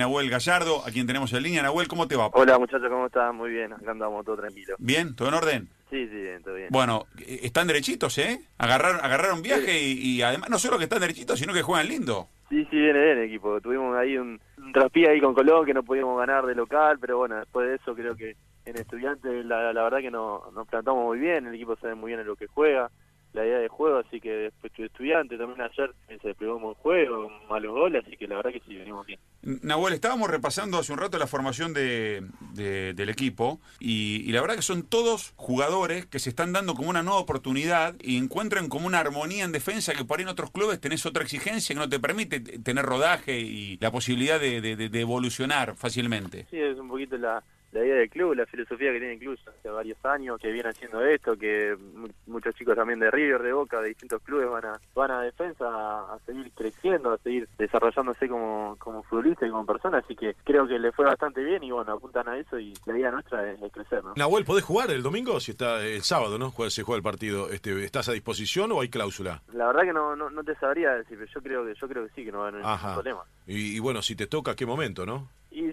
Nahuel Gallardo, a quien tenemos en línea. Nahuel, ¿cómo te va? Hola muchachos, ¿cómo están? Muy bien, acá andamos todo tranquilo. ¿Bien? ¿Todo en orden? Sí, sí, bien, todo bien. Bueno, eh, están derechitos, ¿eh? Agarraron, agarraron viaje y, y además no solo que están derechitos, sino que juegan lindo. Sí, sí, viene bien el equipo. Tuvimos ahí un, un traspié ahí con Colón que no podíamos ganar de local, pero bueno, después de eso creo que en Estudiantes la, la verdad que no, nos plantamos muy bien, el equipo sabe muy bien en lo que juega, la idea de juego, así que después de Estudiantes también ayer se desplegó un buen juego, con malos goles, así que la verdad que sí, venimos bien. Nahuel, estábamos repasando hace un rato la formación de, de- del equipo y, y la verdad que son todos jugadores que se están dando como una nueva oportunidad y encuentran como una armonía en defensa que por ahí en otros clubes tenés otra exigencia que no te permite tener rodaje y la posibilidad de- de evolucionar fácilmente. Sí, es un poquito la, la idea del club, la filosofía que tiene el club hace varios años, que viene haciendo esto, que mu- muchos chicos también de River, de Boca, de distintos clubes van a van a defensa a, a seguir creciendo, a seguir desarrollándose como, como futbolista y como persona, así que creo que le fue bastante bien y bueno, apuntan a eso y la idea nuestra es, es crecer, ¿no? Nahuel, ¿podés jugar el domingo? Si está el sábado, ¿no? Se juega el partido. Este, ¿Estás a disposición o hay cláusula? La verdad que no, no, no te sabría decir, pero yo creo que yo creo que sí, que no va a haber ningún problema. Y, y bueno, si te toca, ¿qué momento, no?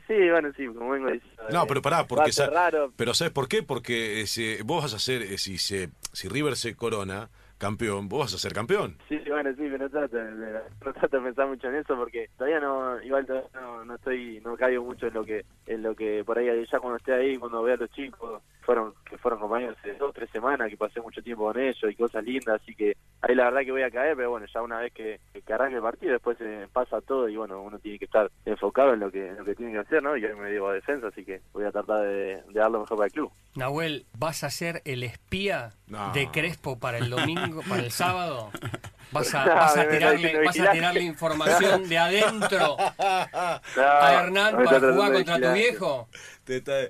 Sí, bueno, sí, como vengo diciendo. No, eh, pero pará, porque ser sa- raro, Pero ¿sabes por qué? Porque eh, si vos vas a ser, eh, si se, si River se corona campeón, vos vas a ser campeón. Sí, bueno, sí, pero no trato, de- no trato de pensar mucho en eso porque todavía no, igual todavía no, no estoy, no caigo mucho en lo que, en lo que por ahí ya cuando esté ahí, cuando vea a los chicos, fueron, que fueron compañeros hace dos, tres semanas, que pasé mucho tiempo con ellos y cosas lindas, así que ahí la verdad que voy a caer, pero bueno, ya una vez que, que arranque el partido, después se pasa todo y bueno, uno tiene que estar enfocado en lo que, en lo que tiene que hacer, ¿no? Y hoy me digo a defensa, así que voy a tratar de, de dar lo mejor para el club. Nahuel, ¿vas a ser el espía No. de Crespo para el domingo, para el sábado? ¿Vas a, vas a tirarle, vas a tirarle información de adentro a Hernán para jugar contra tu viejo?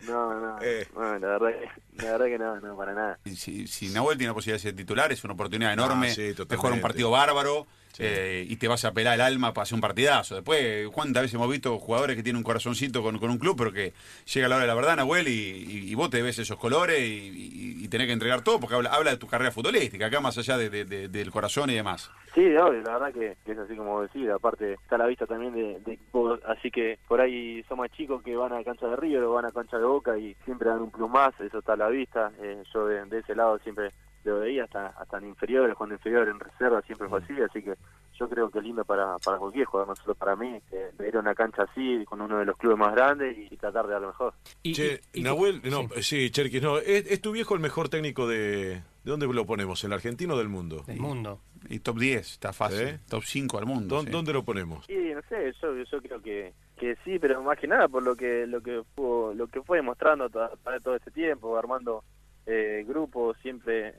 No, no, Eh. no, la verdad, que- la verdad que no, no, para nada. Y Si, si Nahuel tiene la posibilidad de ser titular, es una oportunidad enorme Ah, sí, de jugar un partido bárbaro eh, y te vas a pelar el alma para hacer un partidazo. Después, ¿cuántas veces hemos visto jugadores que tienen un corazoncito con, con un club, pero que llega la hora de la verdad, Nahuel, y, y- y vos te ves esos colores y, y- y tenés que entregar todo porque habla, habla de tu carrera futbolística, acá más allá de- de- de- del corazón y demás. Sí, obvio, la verdad que, que es así como decía, aparte está a la vista también de, de equipos, así que por ahí son más chicos que van a cancha de River o van a cancha de Boca y siempre dan un plus más, eso está a la vista, eh, yo de, de ese lado siempre lo veía hasta hasta en inferiores, cuando inferior en reserva siempre fue así, así que yo creo que es lindo para, para cualquier jugador, no solo para mí, eh, ver una cancha así con uno de los clubes más grandes y, tratar de dar lo mejor. Y- Che, y- y- Nahuel, no, sí, sí, Cherkis, no, ¿es, es tu viejo el mejor técnico de... ¿De dónde lo ponemos? ¿El argentino o del mundo? del mundo. Y top 10, está fácil. ¿Eh? Top 5 al mundo. ¿Dó- sí. ¿Dónde lo ponemos? Sí, no sé, yo, yo creo que, que sí, pero más que nada por lo que lo que fue, lo que fue demostrando para todo ese tiempo, armando eh, grupos, siempre,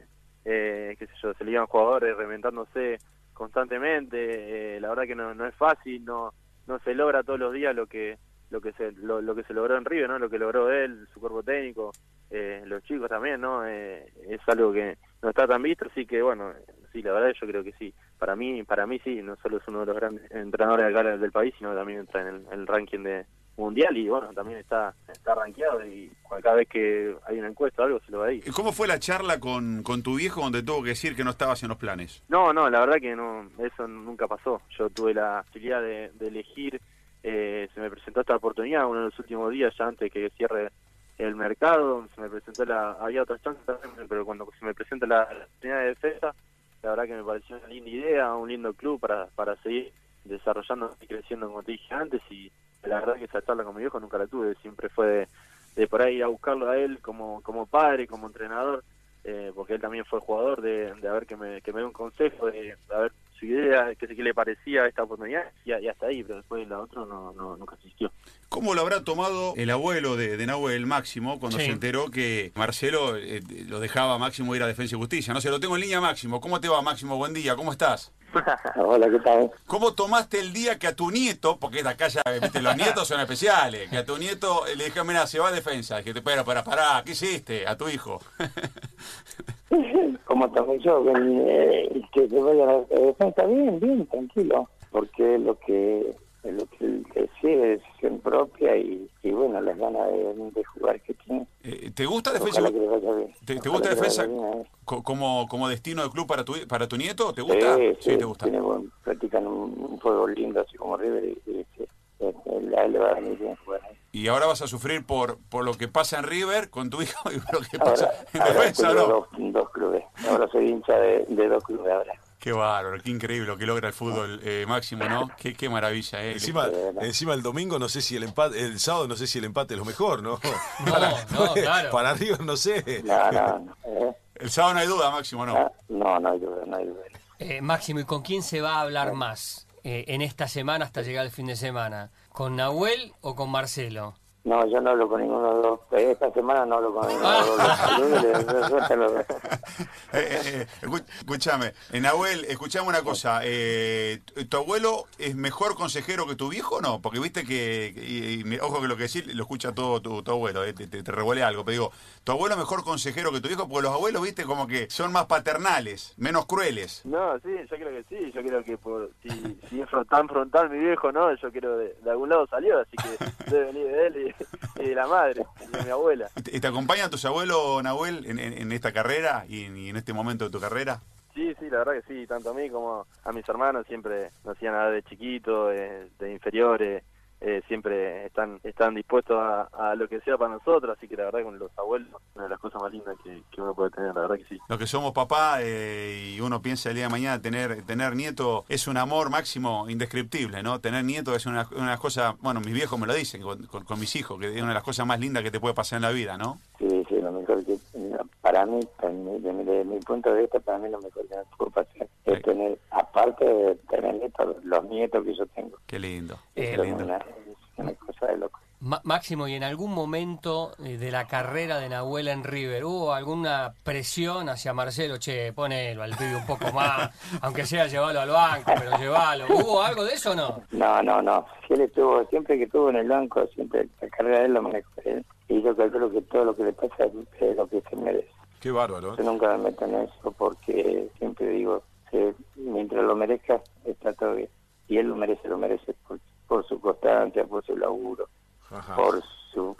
eh, qué sé yo, se le iban jugadores reventándose constantemente, eh, la verdad que no, no es fácil, no no se logra todos los días lo que lo que se lo, lo que se logró en River, ¿no? Lo que logró él, su cuerpo técnico, eh, los chicos también, ¿no? Eh, es algo que no está tan visto, así que bueno, sí, la verdad yo creo que sí. Para mí, para mí sí, no solo es uno de los grandes entrenadores acá del país, sino también entra en el, el ranking de mundial y bueno, también está está rankeado y cada vez que hay una encuesta o algo se lo va ahí. ¿Y ¿Cómo fue la charla con, con tu viejo donde tuvo que decir que no estabas en los planes? No, no, la verdad que no, eso nunca pasó. Yo tuve la posibilidad de, de elegir, eh, se me presentó esta oportunidad uno de los últimos días, ya antes que cierre el mercado, se me presentó la, había otras chances, también, pero cuando se me presenta la, la oportunidad de defensa, la verdad que me pareció una linda idea, un lindo club para, para seguir desarrollando y creciendo como te dije antes y la verdad que esa charla con mi viejo nunca la tuve, siempre fue de, de por ahí ir a buscarlo a él como, como padre, como entrenador, eh, porque él también fue jugador, de, de a ver que me, que me dé un consejo, de, de a ver su idea, qué, qué le parecía esta oportunidad, y, y hasta ahí, pero después la otra no, no, nunca existió. ¿Cómo lo habrá tomado el abuelo de, de Nahuel, Máximo, cuando Sí. se enteró que Marcelo eh, lo dejaba a Máximo ir a Defensa y Justicia? No sé, lo tengo en línea, Máximo. ¿Cómo te va, Máximo? Buen día, ¿cómo estás? Hola, ¿qué tal? ¿Cómo tomaste el día que a tu nieto, porque acá ya, viste, los nietos son especiales, que a tu nieto le dijeron, mira, se va a defensa, que te pero, para, pará, ¿qué hiciste a tu hijo? como también yo, que, eh, que se vaya a la defensa bien, bien, tranquilo, porque lo que lo que él decisión propia y, y bueno, las ganas de, de jugar que tiene. Eh, ¿Te gusta Defensa. ¿Te, gusta Defensa bien como, como destino de club para tu, para tu nieto? ¿Te gusta? Sí, sí, te gusta. tiene practican un, un juego lindo, así como River, y, y, sí, eh, a él le le va a venir bien jugar ahí. Y ahora vas a sufrir por, por lo que pasa en River con tu hijo y por lo que pasa en defensa, ¿no? dos, dos clubes. Ahora soy hincha de, de dos clubes ahora. Qué bárbaro, qué increíble lo que logra el fútbol eh, máximo, ¿no? Qué, qué maravilla, ¿eh? Encima, encima el domingo no sé si el empate, el sábado no sé si el empate es lo mejor, ¿no? No, no, claro. Para River no sé. No. ¿eh? El sábado no hay duda, Máximo, ¿no? No, no hay duda, no hay duda. Eh, Máximo, ¿y con quién se va a hablar más eh, en esta semana hasta llegar el fin de semana? ¿Con Nahuel o con Marcelo? No, yo no hablo con ninguno de los dos. Esta semana no hablo con ninguno de los dos. Eh, eh, eh, escúchame, eh, Nahuel, escuchame una cosa. eh, ¿tu- ¿Tu abuelo es mejor consejero que tu viejo o no? Porque viste que, y- y ojo que lo que decís lo escucha todo tu, tu abuelo, eh, te, te, te revuelve algo. Pero digo, ¿tu abuelo es mejor consejero que tu viejo? Porque los abuelos, viste, como que son más paternales, menos crueles. No, sí, yo creo que sí, yo creo que por, si, si es tan frontal mi viejo, no, yo creo de, de algún lado salió, así que debe venir de él y, y de la madre, y de mi abuela. ¿Y ¿Te, te acompañan tus abuelos, Nahuel, en, en- en esta carrera y en, y en este momento de tu carrera? Sí, sí, la verdad que sí, tanto a mí como a mis hermanos siempre nos hacían nada de chiquito, de inferiores, eh, siempre están están dispuestos a, a lo que sea para nosotros, así que la verdad con los abuelos, una de las cosas más lindas que, que uno puede tener, la verdad que sí. Los que somos papá eh, y uno piensa el día de mañana tener tener nieto es un amor máximo indescriptible, ¿no? Tener nieto es una, una de las cosas, bueno, mis viejos me lo dicen con, con- con mis hijos, que es una de las cosas más lindas que te puede pasar en la vida, ¿no? Sí, sí, lo mejor que... Para mí, para mí, de, mi, de mi punto de vista, para mí lo mejor que me puede pasar Sí. es tener, aparte de tener nietos, los nietos que yo tengo. Qué lindo, Eh, qué lindo. una, cosa de loco. Ma- Máximo, ¿y en algún momento eh, de la carrera de Nahuel en River hubo alguna presión hacia Marcelo? Che, ponelo al pibe un poco más, aunque sea llevarlo al banco, pero llevalo. ¿Hubo algo de eso o no? No, no, no. Él estuvo, siempre que estuvo en el banco, siempre la carrera de él lo manejó él. Y yo calculo que todo lo que le pasa es lo que se merece. Qué bárbaro. Yo nunca me meto en eso porque siempre digo que mientras lo merezca está todo bien. Y él lo merece, lo merece por, por su constancia, por su laburo, Ajá. por su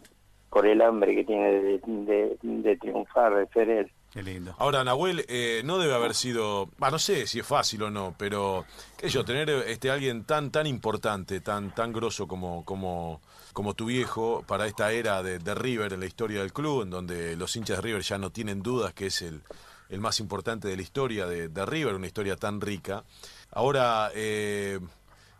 por el hambre que tiene de, de, de triunfar, de ser él. Qué lindo. Ahora, Nahuel, eh, no debe haber sido, no sé si es fácil o no, pero qué yo, tener este alguien tan tan importante, tan tan grosso como como como tu viejo para esta era de, River en la historia del club, en donde los hinchas de River ya no tienen dudas que es el, el más importante de la historia de, de River, una historia tan rica. Ahora, eh,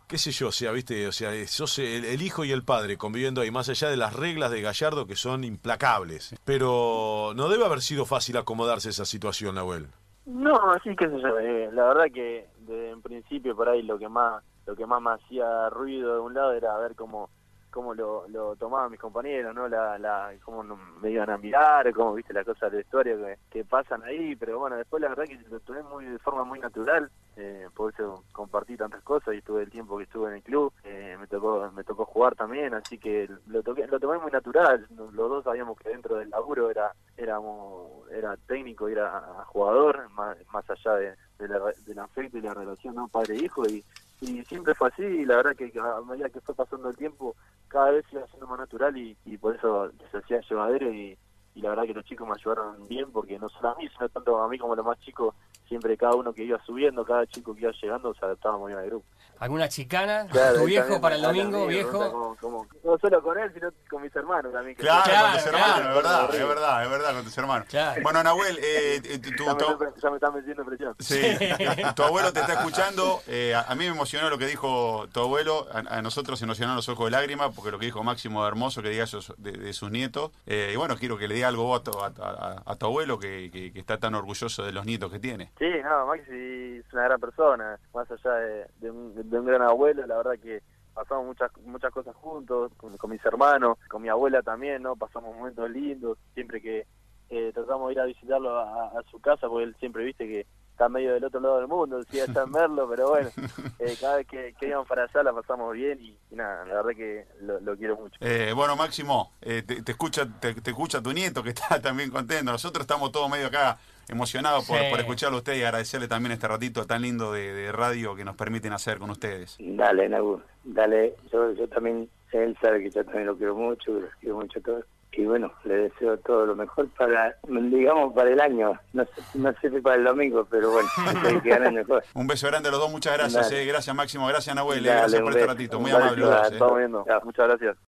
qué sé yo, o sea, viste, o sea, sos el, el hijo y el padre conviviendo ahí, más allá de las reglas de Gallardo que son implacables. Pero no debe haber sido fácil acomodarse esa situación, Nahuel. No, sí, qué sé yo, eh, la verdad que de, en principio por ahí lo que más lo que más me hacía ruido de un lado era ver cómo cómo lo, lo tomaban mis compañeros, ¿no? La, la, cómo me iban a mirar, cómo viste las cosas de historia que, que pasan ahí, pero bueno, después la verdad que lo tomé muy de forma muy natural, eh, por eso compartí tantas cosas y estuve el tiempo que estuve en el club, eh, me tocó me tocó jugar también, así que lo toqué, lo tomé muy natural, los dos sabíamos que dentro del laburo era éramos era técnico era jugador, más, allá de, de la, del afecto y la relación no padre-hijo y y siempre fue así y la verdad que a medida que fue pasando el tiempo cada vez iba siendo más natural y, y por eso se hacía llevadero y, y la verdad que los chicos me ayudaron bien porque no solo a mí sino tanto a mí como a los más chicos siempre cada uno que iba subiendo cada chico que iba llegando se adaptaba muy bien al grupo ¿Alguna chicana? Claro, ¿Tu viejo para el domingo, viejo? pregunta cómo- cómo- no solo con él sino con mis hermanos también que Claro, Claro, con tus hermanos, claro. es verdad, es verdad, es verdad, con tus hermanos. Claro. Bueno, Nahuel, eh, eh, tu, ya, me, ya me están metiendo presión sí, tu abuelo te está escuchando. eh, a, a mí me emocionó lo que dijo tu abuelo. A, a nosotros se nos llenaron los ojos de lágrimas porque lo que dijo Máximo hermoso que diga eso de, de sus nietos. Eh, y bueno, quiero que le diga algo vos a, tu- a- a- a tu abuelo que, que- que está tan orgulloso de los nietos que tiene. Sí, no, Maxi es una gran persona, más allá de, de un, de un gran abuelo, la verdad que pasamos muchas muchas cosas juntos, con, con mis hermanos, con mi abuela también, ¿no? Pasamos momentos lindos, siempre que eh, tratamos de ir a visitarlo a, a su casa, porque él siempre viste que está medio del otro lado del mundo, decía está en Merlo, pero bueno, eh, cada vez que, que íbamos para allá la pasamos bien y, y nada, la verdad que lo, lo quiero mucho. Eh, bueno, Máximo, eh, te, te escucha te, te escucha tu nieto que está también contento. Nosotros estamos todos medio acá emocionados por, Sí. por escucharlo a usted y agradecerle también este ratito tan lindo de, de radio que nos permiten hacer con ustedes. Dale, Nagu, dale. Yo, yo también Él sabe que yo también lo quiero mucho, que los quiero mucho a todos. Y bueno, le deseo todo lo mejor para, digamos, para el año. No sé, no sé si para el domingo, pero bueno, que mejor. Un beso grande a los dos, muchas gracias. Eh. Gracias Máximo, gracias Nahuel, eh. Dale, gracias por este ratito. Muy amable. eh. Estamos viendo. Muchas gracias.